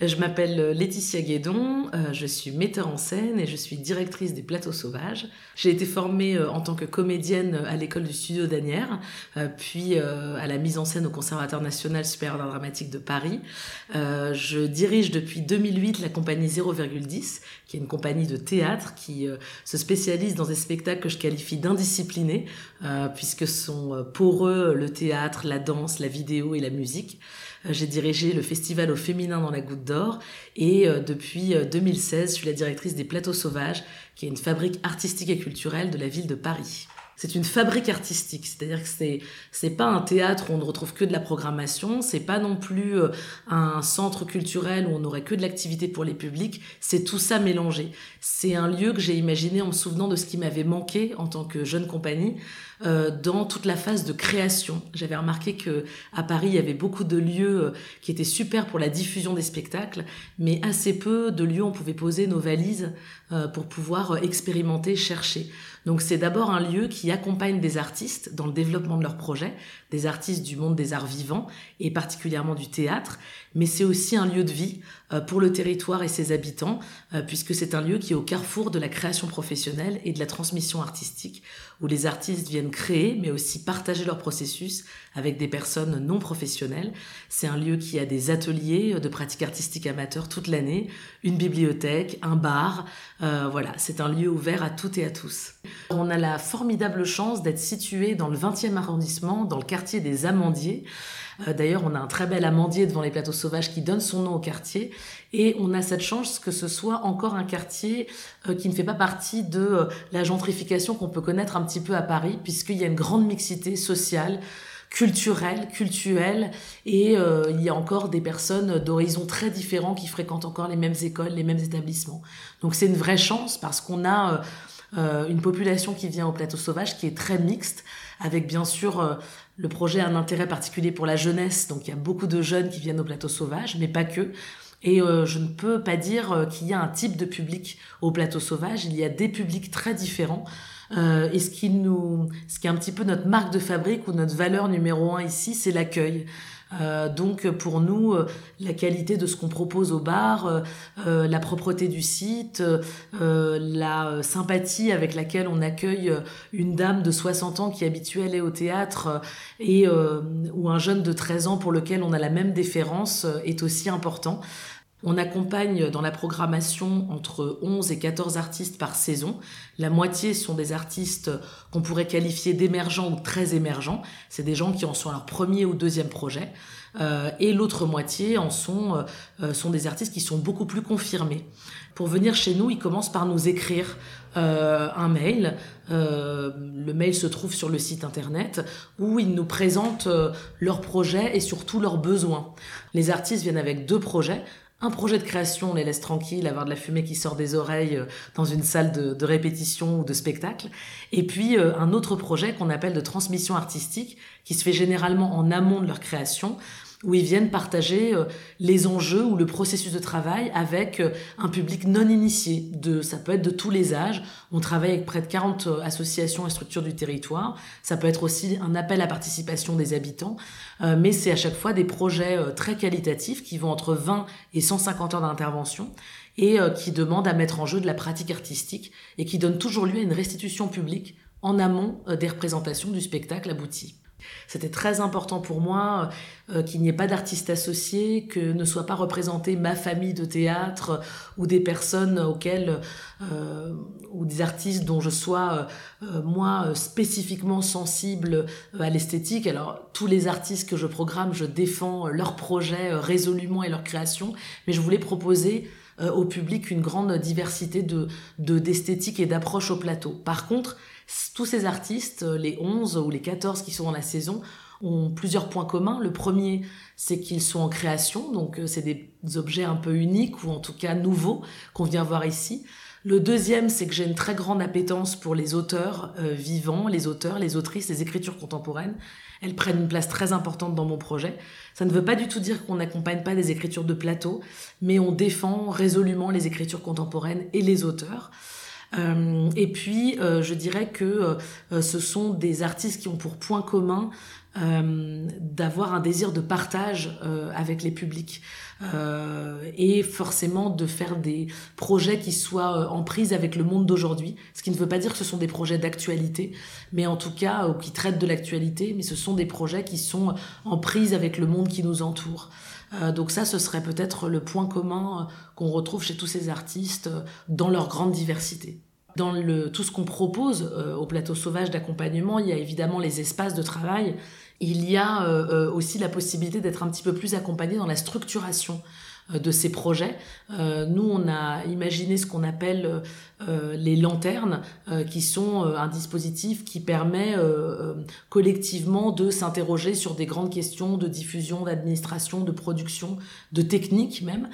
Je m'appelle Laetitia Guédon, euh, je suis metteur en scène et je suis directrice des Plateaux Sauvages. J'ai été formée euh, en tant que comédienne à l'école du Studio d'Anières, euh, puis à la mise en scène au Conservatoire national supérieur d'art dramatique de Paris. Je dirige depuis 2008 la compagnie 0,10, qui est une compagnie de théâtre qui se spécialise dans des spectacles que je qualifie d'indisciplinés, puisque sont poreux le théâtre, la danse, la vidéo et la musique. J'ai dirigé le festival au féminin dans la Goutte et euh, depuis 2016, euh, je suis la directrice des Plateaux Sauvages, qui est une fabrique artistique et culturelle de la ville de Paris c'est une fabrique artistique. C'est-à-dire que c'est c'est pas un théâtre où on ne retrouve que de la programmation, c'est pas non plus euh, un centre culturel où on n'aurait que de l'activité pour les publics. C'est tout ça mélangé. C'est un lieu que j'ai imaginé en me souvenant de ce qui m'avait manqué en tant que jeune compagnie euh, dans toute la phase de création. J'avais remarqué que à Paris il y avait beaucoup de lieux euh, qui étaient super pour la diffusion des spectacles, mais assez peu de lieux où on pouvait poser nos valises pour pouvoir expérimenter, chercher. Donc c'est d'abord un lieu qui accompagne des artistes dans le développement de leurs projets, des artistes du monde des arts vivants et particulièrement du théâtre, mais c'est aussi un lieu de vie euh, pour le territoire et ses habitants, euh, puisque c'est un lieu qui est au carrefour de la création professionnelle et de la transmission artistique, où les artistes viennent créer, mais aussi partager leur processus avec des personnes non professionnelles. C'est un lieu qui a des ateliers de pratique artistique amateur toute l'année, une bibliothèque, un bar, euh, voilà, c'est un lieu ouvert à toutes et à tous. On a la formidable chance d'être situé dans le 20e arrondissement, dans le quartier des Amandiers. Euh, d'ailleurs, on a un très bel amandier devant les plateaux sauvages qui donne son nom au quartier. Et on a cette chance que ce soit encore un quartier euh, qui ne fait pas partie de euh, la gentrification qu'on peut connaître un petit peu à Paris, puisqu'il y a une grande mixité sociale culturelle, culturelle, et il y a encore des personnes d'horizons très différents qui fréquentent encore les mêmes écoles, les mêmes établissements. Donc c'est une vraie chance parce qu'on a une population qui vient au plateau sauvage qui est très mixte, avec bien sûr le projet a un intérêt particulier pour la jeunesse, donc il y a beaucoup de jeunes qui viennent au plateau sauvage, mais pas que. Et euh, je ne peux pas dire euh, qu'il y a un type de public au plateau sauvage, il y a des publics très différents. Euh, et ce qui nous, ce qui est un petit peu notre marque de fabrique ou notre valeur numéro un ici, c'est l'accueil. Euh, donc pour nous, euh, la qualité de ce qu'on propose au bar, euh, la propreté du site, la sympathie avec laquelle on accueille une dame de 60 ans qui est à aller au théâtre et ou un jeune de 13 ans pour lequel on a la même déférence est aussi important. On accompagne dans la programmation entre 11 et 14 artistes par saison. La moitié sont des artistes qu'on pourrait qualifier d'émergents ou très émergents. C'est des gens qui en sont à leur premier ou deuxième projet. Euh, et l'autre moitié en sont, euh, euh, sont des artistes qui sont beaucoup plus confirmés. Pour venir chez nous, ils commencent par nous écrire un mail. le mail se trouve sur le site internet où ils nous présentent leurs projets et surtout leurs besoins. Les artistes viennent avec deux projets un projet de création, on les laisse tranquilles, avoir de la fumée qui sort des oreilles euh, dans une salle de, répétition ou de spectacle. Et puis euh, un autre projet qu'on appelle de transmission artistique, qui se fait généralement en amont de leur création, où ils viennent partager euh, les enjeux ou le processus de travail avec euh, un public non initié. De, ça peut être de tous les âges. On travaille avec près de 40 euh, associations et structures du territoire. Ça peut être aussi un appel à participation des habitants. mais c'est à chaque fois des projets très qualitatifs qui vont entre 20 et 150 heures d'intervention et qui demandent à mettre en jeu de la pratique artistique et qui donnent toujours lieu à une restitution publique en amont des représentations du spectacle abouti. C'était très important pour moi euh, qu'il n'y ait pas d'artiste associé, que ne soit pas représentée ma famille de théâtre ou des personnes auxquelles euh, ou des artistes dont je sois euh, moi spécifiquement sensible à l'esthétique. Alors tous les artistes que je programme, je défends leurs projets résolument et leur création, mais je voulais proposer au public une grande diversité de d'esthétique et d'approche au plateau. Par contre, tous ces artistes, euh, les 11 ou les 14 qui sont dans la saison, ont plusieurs points communs. Le premier, c'est qu'ils sont en création, donc euh, c'est des objets un peu uniques ou en tout cas nouveaux qu'on vient voir ici. Le deuxième, c'est que j'ai une très grande appétence pour les auteurs euh, vivants, les auteurs, les autrices, les écritures contemporaines. Elles prennent une place très importante dans mon projet. Ça ne veut pas du tout dire qu'on n'accompagne pas des écritures de plateau, mais on défend résolument les écritures contemporaines et les auteurs. Euh, et puis, euh, je dirais que euh, ce sont des artistes qui ont pour point commun d'avoir un désir de partage avec les publics et forcément de faire des projets qui soient en prise avec le monde d'aujourd'hui. Ce qui ne veut pas dire que ce sont des projets d'actualité, mais en tout cas, qui traitent de l'actualité, mais ce sont des projets qui sont en prise avec le monde qui nous entoure. Euh, donc ça, ce serait peut-être le point commun euh, qu'on retrouve chez tous ces artistes euh, dans leur grande diversité. Dans tout ce qu'on propose au plateau sauvage d'accompagnement, il y a évidemment les espaces de travail. Il y a aussi la possibilité d'être un petit peu plus accompagné dans la structuration de ces projets. nous, on a imaginé ce qu'on appelle euh, les lanternes, euh, qui sont euh, un dispositif qui permet collectivement de s'interroger sur des grandes questions de diffusion, d'administration, de production, de technique même,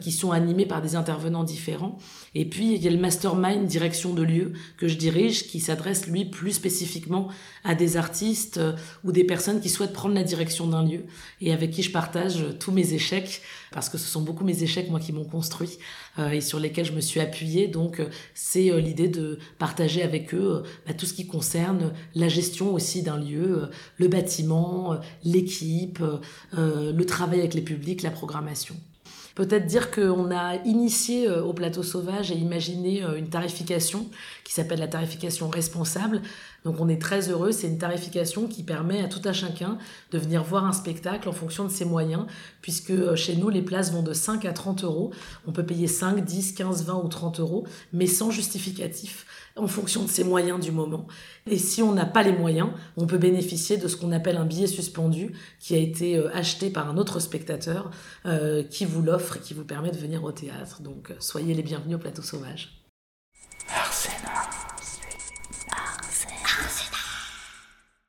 qui sont animées par des intervenants différents. Et puis, il y a le mastermind direction de lieu que je dirige, qui s'adresse, lui, plus spécifiquement à des artistes ou des personnes qui souhaitent prendre la direction d'un lieu et avec qui je partage tous mes échecs, parce que ce sont beaucoup mes échecs, moi, qui m'ont construit et sur lesquels je me suis appuyée. Donc, c'est euh, l'idée de partager avec eux euh, bah, tout ce qui concerne la gestion aussi d'un lieu, euh, le bâtiment, l'équipe, le travail avec les publics, la programmation. Peut-être dire qu'on a initié au plateau sauvage et imaginé une tarification qui s'appelle la tarification responsable. Donc on est très heureux, c'est une tarification qui permet à tout un chacun de venir voir un spectacle en fonction de ses moyens, puisque euh, chez nous les places vont de 5 à 30 euros. On peut payer 5, 10, 15, 20 ou 30 euros, mais sans justificatif en fonction de ses moyens du moment. Et si on n'a pas les moyens, on peut bénéficier de ce qu'on appelle un billet suspendu qui a été euh, acheté par un autre spectateur euh, qui vous l'offre qui vous permet de venir au théâtre. Donc soyez les bienvenus au plateau sauvage.